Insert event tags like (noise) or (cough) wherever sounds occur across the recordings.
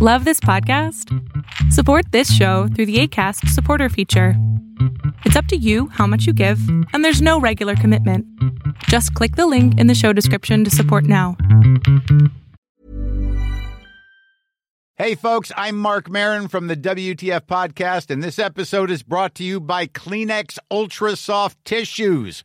Love this podcast? Support this show through the ACAST supporter feature. It's up to you how much you give, and there's no regular commitment. Just click the link in the show description to support now. Hey, folks, I'm Mark Marin from the WTF Podcast, and this episode is brought to you by Kleenex Ultra Soft Tissues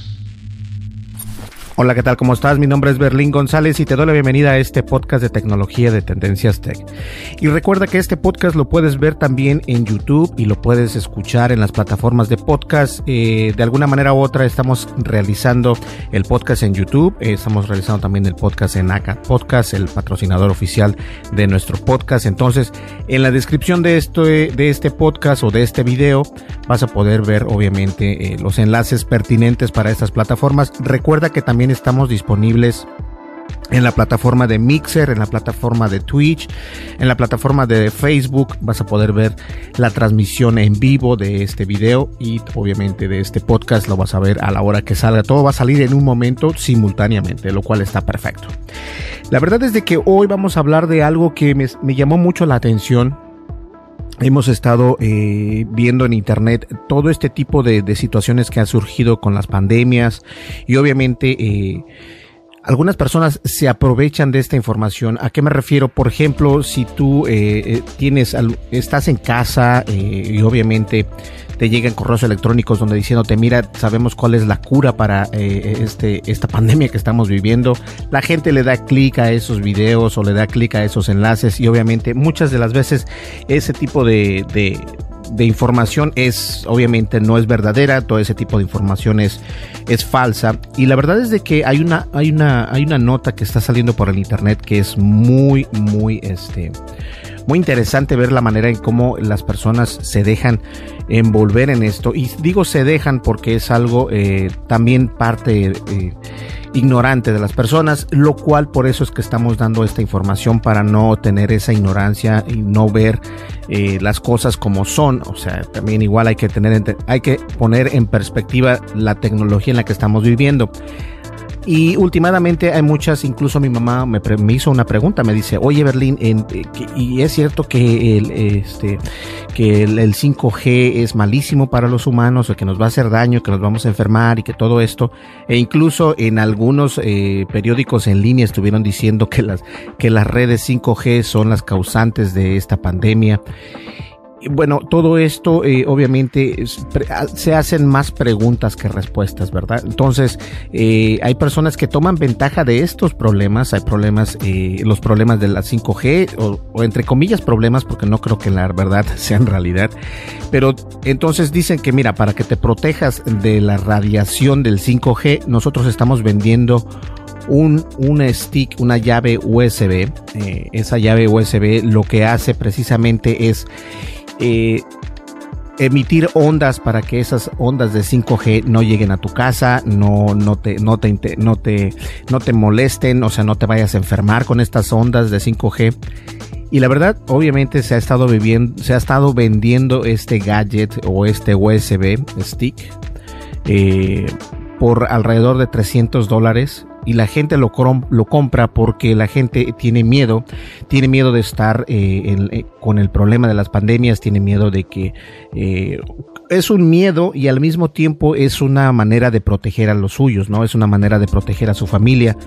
Hola, ¿qué tal? ¿Cómo estás? Mi nombre es Berlín González y te doy la bienvenida a este podcast de tecnología de Tendencias Tech. Y recuerda que este podcast lo puedes ver también en YouTube y lo puedes escuchar en las plataformas de podcast. Eh, de alguna manera u otra estamos realizando el podcast en YouTube, eh, estamos realizando también el podcast en ACA Podcast, el patrocinador oficial de nuestro podcast. Entonces, en la descripción de, esto, de este podcast o de este video vas a poder ver obviamente eh, los enlaces pertinentes para estas plataformas. Recuerda que también estamos disponibles en la plataforma de Mixer, en la plataforma de Twitch, en la plataforma de Facebook. Vas a poder ver la transmisión en vivo de este video y obviamente de este podcast lo vas a ver a la hora que salga. Todo va a salir en un momento simultáneamente, lo cual está perfecto. La verdad es de que hoy vamos a hablar de algo que me, me llamó mucho la atención Hemos estado eh, viendo en internet todo este tipo de, situaciones que han surgido con las pandemias y obviamente eh, algunas personas se aprovechan de esta información. ¿A qué me refiero? Por ejemplo, si tú eh, tienes, estás en casa y obviamente te llegan correos electrónicos donde diciéndote, mira, sabemos cuál es la cura para eh, este, esta pandemia que estamos viviendo. La gente le da clic a esos videos o le da clic a esos enlaces y obviamente muchas de las veces ese tipo de, de, de información es obviamente no es verdadera, todo ese tipo de información es, es falsa y la verdad es de que hay una hay una hay una nota que está saliendo por el internet que es muy muy este muy interesante ver la manera en cómo las personas se dejan envolver en esto. Y digo se dejan porque es algo eh, también parte eh, ignorante de las personas, lo cual por eso es que estamos dando esta información para no tener esa ignorancia y no ver eh, las cosas como son. O sea, también igual hay que tener, hay que poner en perspectiva la tecnología en la que estamos viviendo. Y últimamente hay muchas, incluso mi mamá me, me hizo una pregunta, me dice, oye Berlín, en, eh, y es cierto que el, este, que el, 5G es malísimo para los humanos, o que nos va a hacer daño, que nos vamos a enfermar y que todo esto, e incluso en algunos eh, periódicos en línea estuvieron diciendo que las, que las redes 5G son las causantes de esta pandemia bueno, todo esto eh, obviamente se hacen más preguntas que respuestas, ¿verdad? Entonces, eh, hay personas que toman ventaja de estos problemas, hay problemas, eh, los problemas de la 5G, o, entre comillas problemas, porque no creo que la verdad (laughs) sean realidad, pero entonces dicen que mira, para que te protejas de la radiación del 5G, nosotros estamos vendiendo un, un stick, una llave USB. esa llave USB lo que hace precisamente es eh, emitir ondas para que esas ondas de 5G no lleguen a tu casa, no, no, te, no, te, no, te, no te molesten, o sea, no te vayas a enfermar con estas ondas de 5G. Y la verdad, obviamente se ha estado viviendo, se ha estado vendiendo este gadget o este USB stick eh, por alrededor de 300 dólares y la gente lo, compra porque la gente tiene miedo, tiene miedo de estar eh, eh, con el problema de las pandemias, tiene miedo de que eh, es un miedo y al mismo tiempo es una manera de proteger a los suyos, ¿no? Es una manera de proteger a su familia,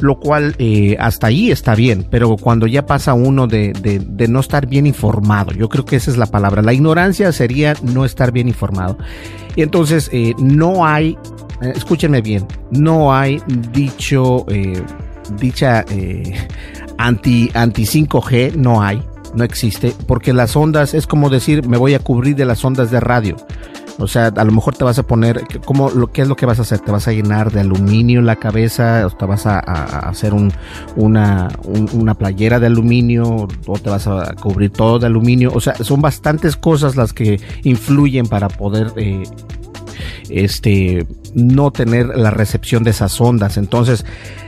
lo cual hasta ahí está bien, pero cuando ya pasa uno de, de, no estar bien informado, yo creo que esa es la palabra, la ignorancia sería no estar bien informado. Y entonces no hay, escúchenme bien, no hay dicho, dicha anti, anti 5G, no hay no existe, porque las ondas es como decir, me voy a cubrir de las ondas de radio. O sea, a lo mejor te vas a poner, ¿cómo, lo, ¿qué es lo que vas a hacer? ¿Te vas a llenar de aluminio la cabeza? ¿O te vas a, hacer un, una, una playera de aluminio? ¿O te vas a cubrir todo de aluminio? O sea, son bastantes cosas las que influyen para poder eh, este, no tener la recepción de esas ondas. Entonces,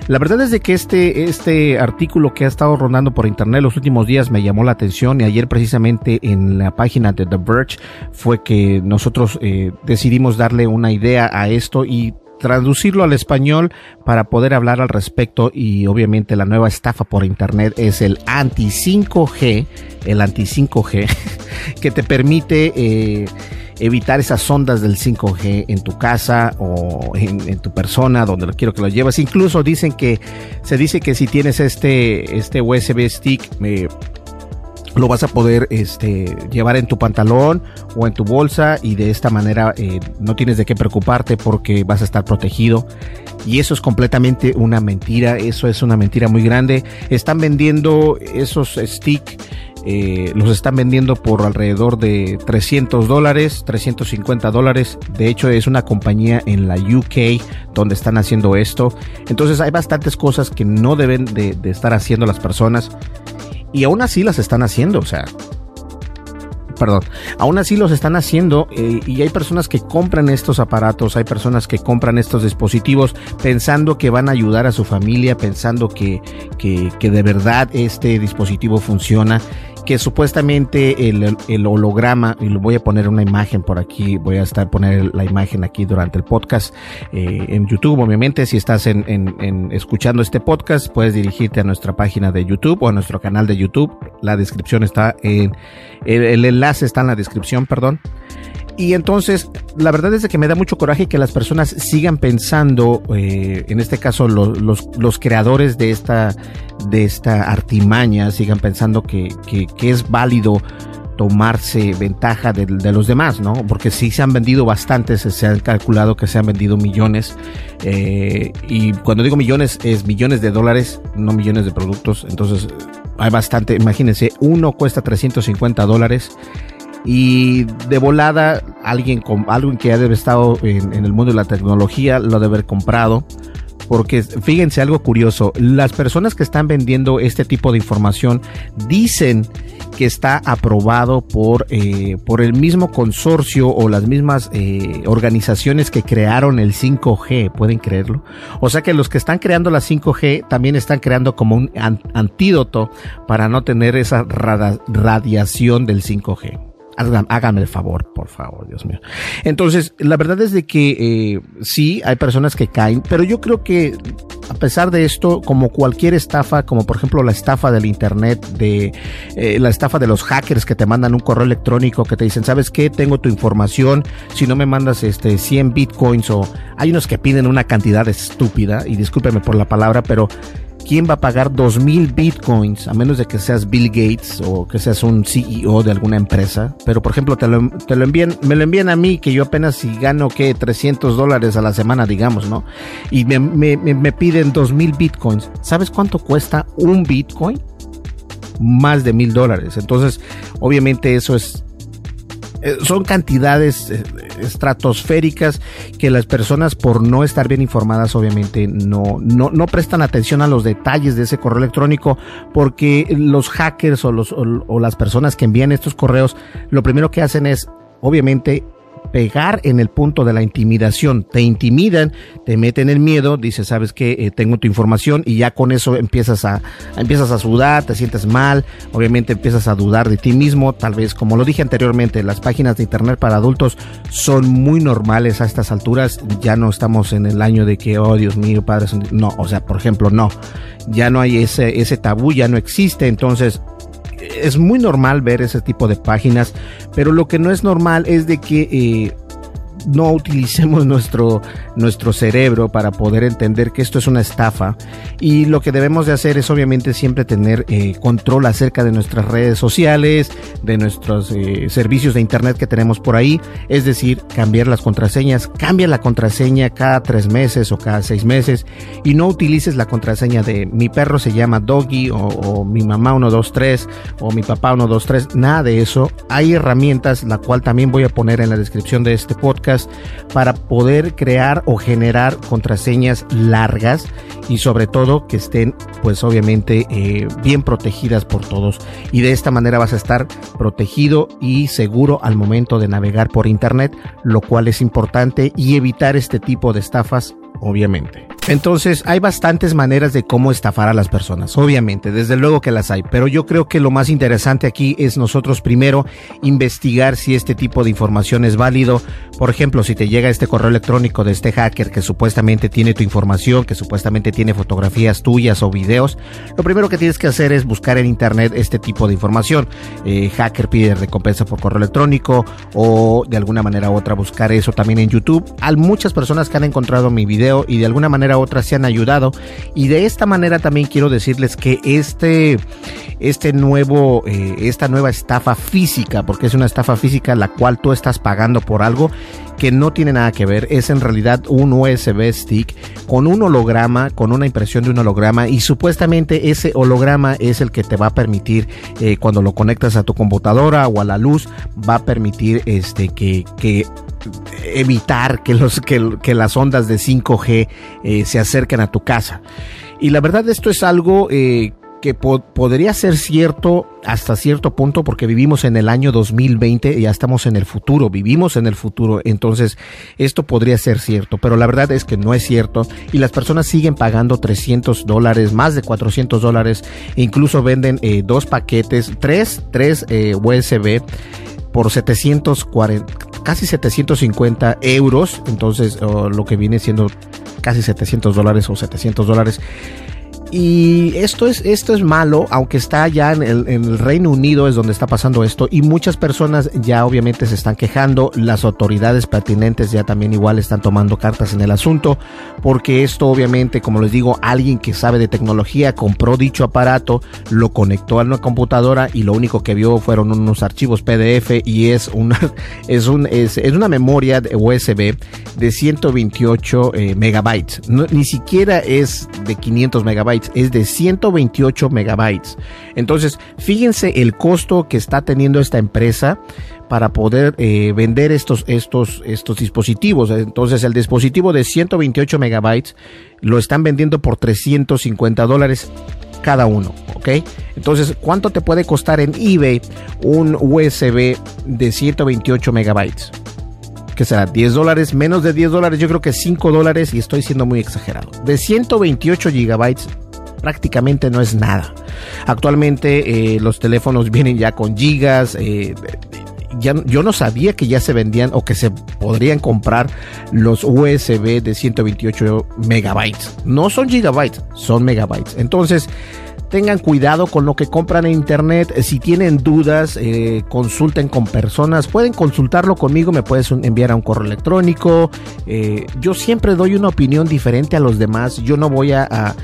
la verdad es de que este, este artículo que ha estado rondando por internet los últimos días me llamó la atención y ayer precisamente en la página de The Verge fue que nosotros eh, decidimos darle una idea a esto y traducirlo al español para poder hablar al respecto y obviamente la nueva estafa por internet es el anti 5G, el anti 5G (laughs) que te permite eh, evitar esas ondas del 5G en tu casa o en, tu persona, donde lo quiero que lo lleves. Incluso dicen que, se dice que si tienes este, este USB stick, eh, lo vas a poder este, llevar en tu pantalón o en tu bolsa y de esta manera eh, no tienes de qué preocuparte porque vas a estar protegido. Y eso es completamente una mentira, eso es una mentira muy grande. Están vendiendo esos stick eh, los están vendiendo por alrededor de 300 dólares, 350 dólares. De hecho, es una compañía en la UK donde están haciendo esto. Entonces hay bastantes cosas que no deben de, estar haciendo las personas. Y aún así las están haciendo. O sea, perdón, aún así los están haciendo eh, y hay personas que compran estos aparatos, hay personas que compran estos dispositivos pensando que van a ayudar a su familia, pensando que, que, que de verdad este dispositivo funciona que supuestamente el, holograma, y lo voy a poner una imagen por aquí, voy a estar poner la imagen aquí durante el podcast eh, en YouTube, obviamente, si estás en, en, escuchando este podcast, puedes dirigirte a nuestra página de YouTube o a nuestro canal de YouTube, la descripción está en, el enlace está en la descripción, perdón. Y entonces, la verdad es que me da mucho coraje que las personas sigan pensando, eh, en este caso los, los, los, creadores de esta, de esta artimaña, sigan pensando que, que, es válido tomarse ventaja de, de, los demás, ¿no? Porque sí se han vendido bastantes, se han calculado que se han vendido millones. Eh, y cuando digo millones, es millones de dólares, no millones de productos. Entonces, hay bastante. Imagínense, uno cuesta 350 dólares y de volada alguien con alguien que ha debe estado en, el mundo de la tecnología lo debe haber comprado porque fíjense algo curioso, las personas que están vendiendo este tipo de información dicen que está aprobado por, eh, por el mismo consorcio o las mismas eh, organizaciones que crearon el 5G, ¿pueden creerlo? O sea que los que están creando la 5G también están creando como un antídoto para no tener esa radiación del 5G hágame el favor, por favor, Dios mío. Entonces, la verdad es de que eh, sí, hay personas que caen, pero yo creo que a pesar de esto, como cualquier estafa, como por ejemplo la estafa del internet, de eh, la estafa de los hackers que te mandan un correo electrónico que te dicen, ¿sabes qué? Tengo tu información, si no me mandas este 100 bitcoins o hay unos que piden una cantidad estúpida, y discúlpeme por la palabra, pero ¿quién va a pagar 2.000 bitcoins? A menos de que seas Bill Gates o que seas un CEO de alguna empresa. Pero, por ejemplo, te lo, te lo envían, me lo envían a mí, que yo apenas si gano, que 300 dólares a la semana, digamos, ¿no? Y me, me, me piden 2.000 bitcoins. ¿Sabes cuánto cuesta un bitcoin? Más de mil dólares. Entonces, obviamente eso es son cantidades eh, estratosféricas que las personas por no estar bien informadas obviamente no, no, no prestan atención a los detalles de ese correo electrónico porque los hackers o, los, o las personas que envían estos correos lo primero que hacen es obviamente pegar en el punto de la intimidación. Te intimidan, te meten el miedo, dices, sabes que eh, tengo tu información y ya con eso empiezas a, empiezas a sudar, te sientes mal, obviamente empiezas a dudar de ti mismo, tal vez como lo dije anteriormente, las páginas de internet para adultos son muy normales a estas alturas, ya no estamos en el año de que, oh Dios mío, padres, no, o sea, por ejemplo, no, ya no hay ese, ese tabú, ya no existe, entonces es muy normal ver ese tipo de páginas, pero lo que no es normal es de que eh, no utilicemos nuestro, nuestro cerebro para poder entender que esto es una estafa. Y lo que debemos de hacer es obviamente siempre tener eh, control acerca de nuestras redes sociales, de nuestros eh, servicios de internet que tenemos por ahí, es decir, cambiar las contraseñas, cambia la contraseña cada tres meses o cada seis meses. Y no utilices la contraseña de mi perro se llama Doggy o, o mi mamá 123 o mi papá 123, nada de eso, hay herramientas la cual también voy a poner en la descripción de este podcast para poder crear o generar contraseñas largas y sobre todo que estén pues obviamente eh, bien protegidas por todos y de esta manera vas a estar protegido y seguro al momento de navegar por internet lo cual es importante y evitar este tipo de estafas obviamente. Entonces hay bastantes maneras de cómo estafar a las personas, obviamente, desde luego que las hay, pero yo creo que lo más interesante aquí es nosotros primero investigar si este tipo de información es válido. Por ejemplo, si te llega este correo electrónico de este hacker que supuestamente tiene tu información, que supuestamente tiene fotografías tuyas o videos, lo primero que tienes que hacer es buscar en internet este tipo de información. Eh, hacker pide recompensa por correo electrónico o de alguna manera u otra buscar eso también en YouTube. Hay muchas personas que han encontrado mi video y de alguna manera u otra se han ayudado y de esta manera también quiero decirles que este este nuevo eh, esta nueva estafa física porque es una estafa física la cual tú estás pagando por algo que no tiene nada que ver, es en realidad un USB stick con un holograma, con una impresión de un holograma y supuestamente ese holograma es el que te va a permitir eh, cuando lo conectas a tu computadora o a la luz va a permitir este que, que evitar que, los, que, que las ondas de 5G eh, se acerquen a tu casa. Y la verdad esto es algo eh, que po podría ser cierto hasta cierto punto porque vivimos en el año 2020 y ya estamos en el futuro, vivimos en el futuro, entonces esto podría ser cierto, pero la verdad es que no es cierto. Y las personas siguen pagando 300 dólares, más de 400 dólares, incluso venden eh, dos paquetes, tres, tres eh, USB por 740, casi 750 euros, entonces lo que viene siendo casi 700 dólares o 700 dólares y esto es, esto es malo, aunque está ya en el, Reino Unido es donde está pasando esto y muchas personas ya obviamente se están quejando, las autoridades pertinentes ya también igual están tomando cartas en el asunto, porque esto obviamente, como les digo, alguien que sabe de tecnología compró dicho aparato, lo conectó a una computadora y lo único que vio fueron unos archivos PDF y es una, (laughs) es un, es, es una memoria de USB de 128 eh, megabytes, ni siquiera es de 500 megabytes es de 128 megabytes. Entonces, fíjense el costo que está teniendo esta empresa para poder eh, vender estos, estos, estos dispositivos. Entonces, el dispositivo de 128 megabytes lo están vendiendo por 350 dólares cada uno, ¿ok? Entonces, ¿cuánto te puede costar en eBay un USB de 128 megabytes? que será 10 dólares, menos de 10 dólares, yo creo que 5 dólares y estoy siendo muy exagerado. De 128 gigabytes prácticamente no es nada. Actualmente eh, los teléfonos vienen ya con gigas. Eh, yo no sabía que ya se vendían o que se podrían comprar los USB de 128 megabytes. No son gigabytes, son megabytes. Entonces, tengan cuidado con lo que compran en internet. Si tienen dudas, eh, consulten con personas. Pueden consultarlo conmigo, me puedes enviar a un correo electrónico. Yo siempre doy una opinión diferente a los demás. Yo no voy a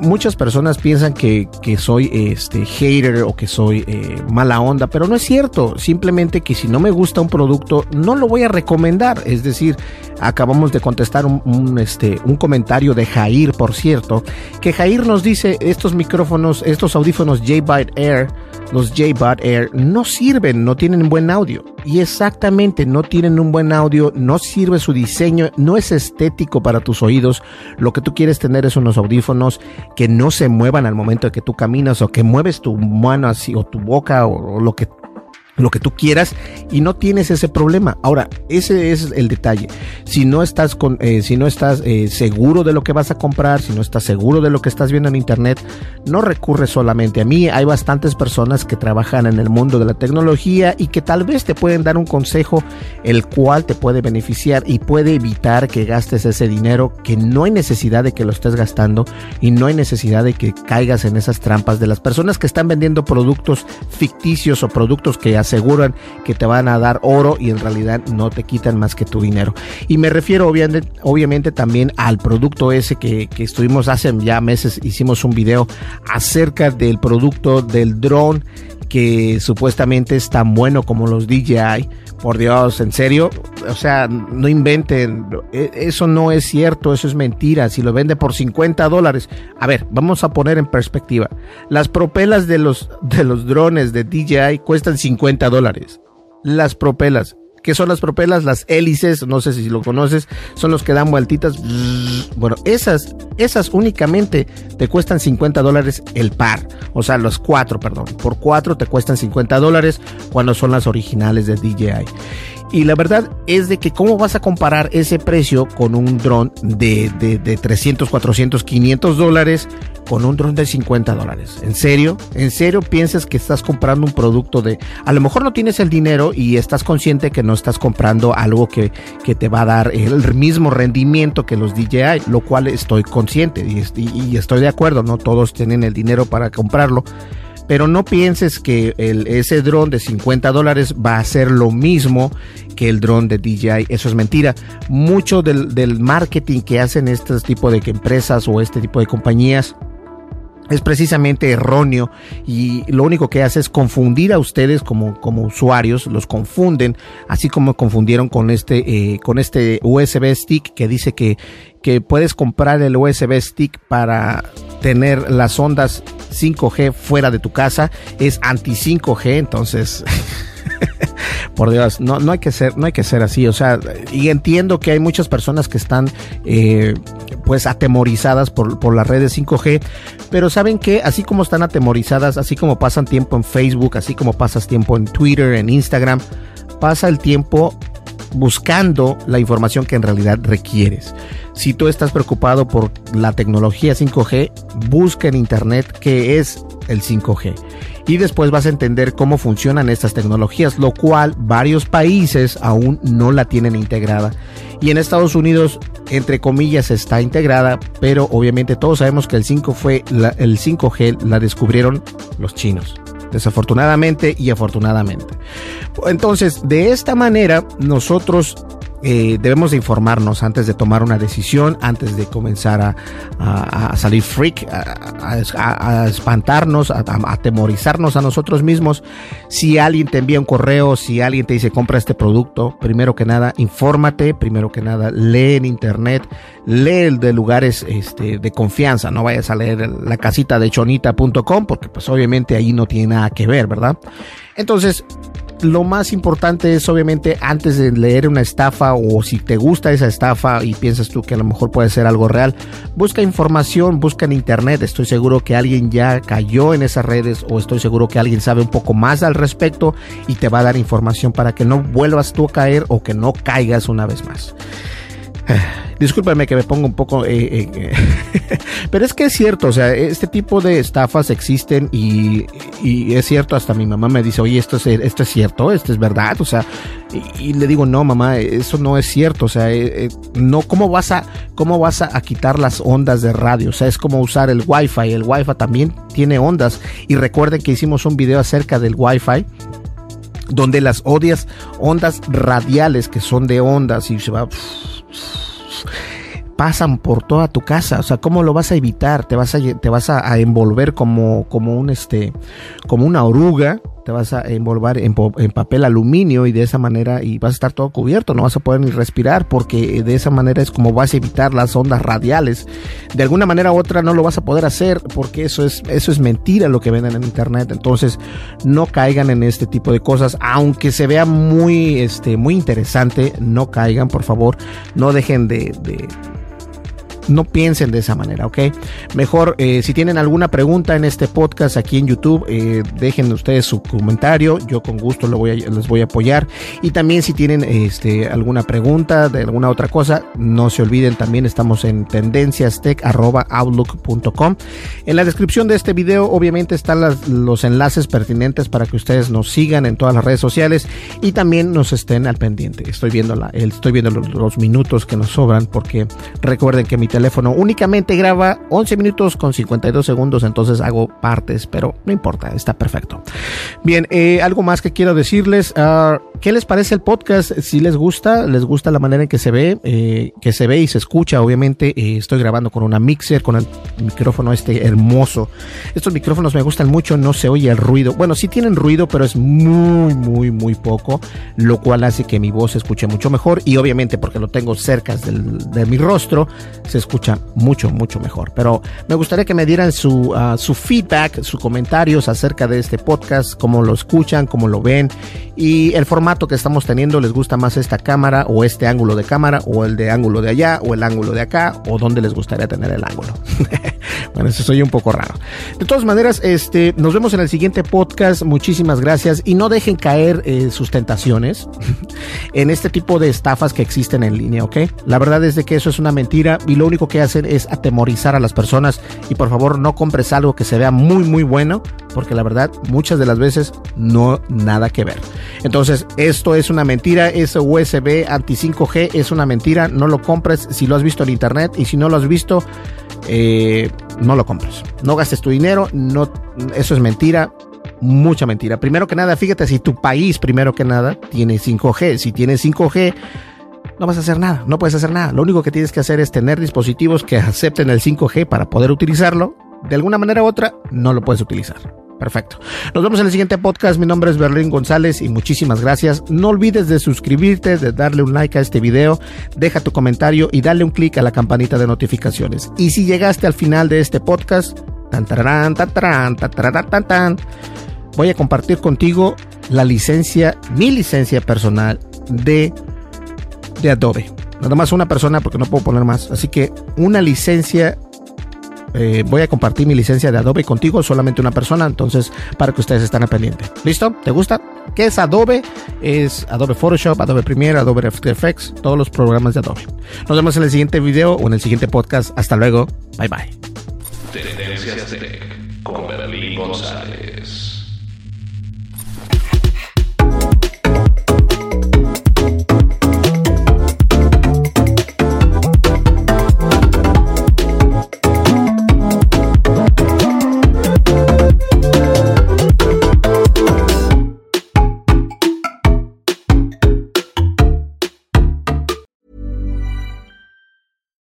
muchas personas piensan que, que, soy este hater o que soy eh, mala onda, pero no es cierto. Simplemente que si no me gusta un producto, no lo voy a recomendar. Es decir, acabamos de contestar un, este, un comentario de Jair, por cierto, que Jair nos dice estos micrófonos, estos audífonos J-Byte Air, los J-Bud Air, no sirven, no tienen buen audio. Y exactamente, no tienen un buen audio, no sirve su diseño, no es estético para tus oídos. Lo que tú quieres tener es unos audífonos que no se muevan al momento de que tú caminas o que mueves tu mano así o tu boca o, o lo que lo que tú quieras y no tienes ese problema. Ahora, ese es el detalle. Si no estás con, eh, si no estás eh, seguro de lo que vas a comprar, si no estás seguro de lo que estás viendo en internet, no recurres solamente a mí. Hay bastantes personas que trabajan en el mundo de la tecnología y que tal vez te pueden dar un consejo el cual te puede beneficiar y puede evitar que gastes ese dinero que no hay necesidad de que lo estés gastando y no hay necesidad de que caigas en esas trampas de las personas que están vendiendo productos ficticios o productos que aseguran que te van a dar oro y en realidad no te quitan más que tu dinero. Y me refiero obviamente, obviamente también al producto ese que, que estuvimos hace ya meses, hicimos un video acerca del producto del drone que supuestamente es tan bueno como los DJI. Por Dios, en serio, o sea, no inventen, e, eso no es cierto, eso es mentira. Si lo vende por 50 dólares, a ver, vamos a poner en perspectiva. Las propelas de los, de los drones de DJI cuestan 50 dólares. Las propelas. ¿Qué son las propelas? Las hélices, no sé si lo conoces, son los que dan vueltitas. Bueno, esas, esas únicamente te cuestan 50 dólares el par. O sea, los cuatro, perdón. Por cuatro te cuestan 50 dólares cuando son las originales de DJI. Y la verdad es de que cómo vas a comparar ese precio con un dron de, de, de 300, 400, 500 dólares con un dron de 50 dólares. ¿En serio? ¿En serio piensas que estás comprando un producto de... A lo mejor no tienes el dinero y estás consciente que no estás comprando algo que, que te va a dar el mismo rendimiento que los DJI, lo cual estoy consciente y, estoy de acuerdo, no todos tienen el dinero para comprarlo pero no pienses que el, ese dron de 50 dólares va a ser lo mismo que el dron de DJI. Eso es mentira. Mucho del, del marketing que hacen este tipo de empresas o este tipo de compañías es precisamente erróneo y lo único que hace es confundir a ustedes como, como usuarios, los confunden, así como confundieron con este, eh, con este USB stick que dice que, que puedes comprar el USB stick para tener las ondas 5G fuera de tu casa, es anti 5G, entonces (laughs) (laughs) por Dios, no, no hay que ser, no hay que ser así, o sea, y entiendo que hay muchas personas que están eh, pues atemorizadas por, por las redes 5G, pero saben que así como están atemorizadas, así como pasan tiempo en Facebook, así como pasas tiempo en Twitter, en Instagram, pasa el tiempo buscando la información que en realidad requieres. Si tú estás preocupado por la tecnología 5G, busca en internet qué es el 5G. Y después vas a entender cómo funcionan estas tecnologías, lo cual varios países aún no la tienen integrada. Y en Estados Unidos, entre comillas, está integrada, pero obviamente todos sabemos que el 5 fue el 5G la descubrieron los chinos desafortunadamente y afortunadamente. Entonces, de esta manera, nosotros eh, debemos de informarnos antes de tomar una decisión, antes de comenzar a, salir freak, a, espantarnos, a, atemorizarnos a nosotros mismos. Si alguien te envía un correo, si alguien te dice compra este producto, primero que nada, infórmate, primero que nada, lee en internet, lee de lugares este, de confianza, no vayas a leer la casita de chonita.com porque pues obviamente ahí no tiene nada que ver, ¿verdad? Entonces, lo más importante es obviamente antes de leer una estafa o si te gusta esa estafa y piensas tú que a lo mejor puede ser algo real, busca información, busca en internet. Estoy seguro que alguien ya cayó en esas redes o estoy seguro que alguien sabe un poco más al respecto y te va a dar información para que no vuelvas tú a caer o que no caigas una vez más. (laughs) Discúlpame que me pongo un poco... Eh, eh, (laughs) pero es que es cierto, o sea, este tipo de estafas existen y, es cierto, hasta mi mamá me dice, oye, esto es, esto es cierto, esto es verdad, o sea, y, le digo, no, mamá, eso no es cierto, o sea, eh, no, ¿cómo vas, a, ¿cómo vas a, quitar las ondas de radio? O sea, es como usar el Wi-Fi, el Wi-Fi también tiene ondas y recuerden que hicimos un video acerca del Wi-Fi donde las odias ondas radiales que son de ondas y se va pasan por toda tu casa, o sea, ¿cómo lo vas a evitar? Te vas a, te vas a, envolver como, como un este, como una oruga, vas a envolver en, papel aluminio y de esa manera y vas a estar todo cubierto, no vas a poder ni respirar porque de esa manera es como vas a evitar las ondas radiales. De alguna manera u otra no lo vas a poder hacer porque eso es eso es mentira lo que venden en internet. Entonces, no caigan en este tipo de cosas, aunque se vea muy este muy interesante, no caigan, por favor, no dejen de, de no piensen de esa manera, ¿ok? Mejor, eh, si tienen alguna pregunta en este podcast aquí en YouTube, eh, dejen ustedes su comentario, yo con gusto voy a, les voy a apoyar. Y también si tienen este, alguna pregunta de alguna otra cosa, no se olviden, también estamos en tendenciastech.outlook.com. En la descripción de este video, obviamente, están los enlaces pertinentes para que ustedes nos sigan en todas las redes sociales y también nos estén al pendiente. Estoy viendo, la, estoy viendo los, los minutos que nos sobran porque recuerden que mi teléfono únicamente graba 11 minutos con 52 segundos, entonces hago partes, pero no importa, está perfecto. Bien, eh, algo más que quiero decirles. Uh, ¿Qué les parece el podcast? Si les gusta, les gusta la manera en que se ve, eh, que se ve y se escucha. Obviamente, eh, estoy grabando con una mixer, con el micrófono este hermoso. Estos micrófonos me gustan mucho, no se oye el ruido. Bueno, sí tienen ruido, pero es muy, muy, muy poco, lo cual hace que mi voz se escuche mucho mejor. Y obviamente, porque lo tengo cerca del, de mi rostro, se escucha mucho, mucho mejor. Pero me gustaría que me dieran su, uh, su feedback, sus comentarios acerca de este podcast, cómo lo escuchan, cómo lo ven y el formato que estamos teniendo, les gusta más esta cámara o este ángulo de cámara o el de ángulo de allá o el ángulo de acá o dónde les gustaría tener el ángulo. (laughs) bueno, eso soy un poco raro. De todas maneras, este, nos vemos en el siguiente podcast. Muchísimas gracias y no dejen caer eh, sus tentaciones (laughs) en este tipo de estafas que existen en línea, ¿ok? La verdad es de que eso es una mentira y lo único que hacen es atemorizar a las personas y por favor no compres algo que se vea muy muy bueno porque la verdad muchas de las veces no nada que ver. Entonces, esto es una mentira, ese USB anti 5G es una mentira, no lo compres si lo has visto en internet y si no lo has visto, eh, no lo compres. No gastes tu dinero, no, eso es mentira, mucha mentira. Primero que nada, fíjate si tu país, primero que nada, tiene 5G. Si tiene 5G, no vas a hacer nada, no puedes hacer nada. Lo único que tienes que hacer es tener dispositivos que acepten el 5G para poder utilizarlo. De alguna manera u otra, no lo puedes utilizar. Perfecto. Nos vemos en el siguiente podcast. Mi nombre es Berlín González y muchísimas gracias. No olvides de suscribirte, de darle un like a este video, deja tu comentario y dale un clic a la campanita de notificaciones. Y si llegaste al final de este podcast, tan, tan, tan, tan, tan, voy a compartir contigo la licencia, mi licencia personal de, de Adobe. Nada más una persona porque no puedo poner más. Así que una licencia eh, voy a compartir mi licencia de Adobe contigo, solamente una persona, entonces para que ustedes estén al pendiente. ¿Listo? ¿Te gusta? ¿Qué es Adobe? Es Adobe Photoshop, Adobe Premiere, Adobe After Effects, todos los programas de Adobe. Nos vemos en el siguiente video o en el siguiente podcast. Hasta luego. Bye bye. Tendencias Tech con Berlín González.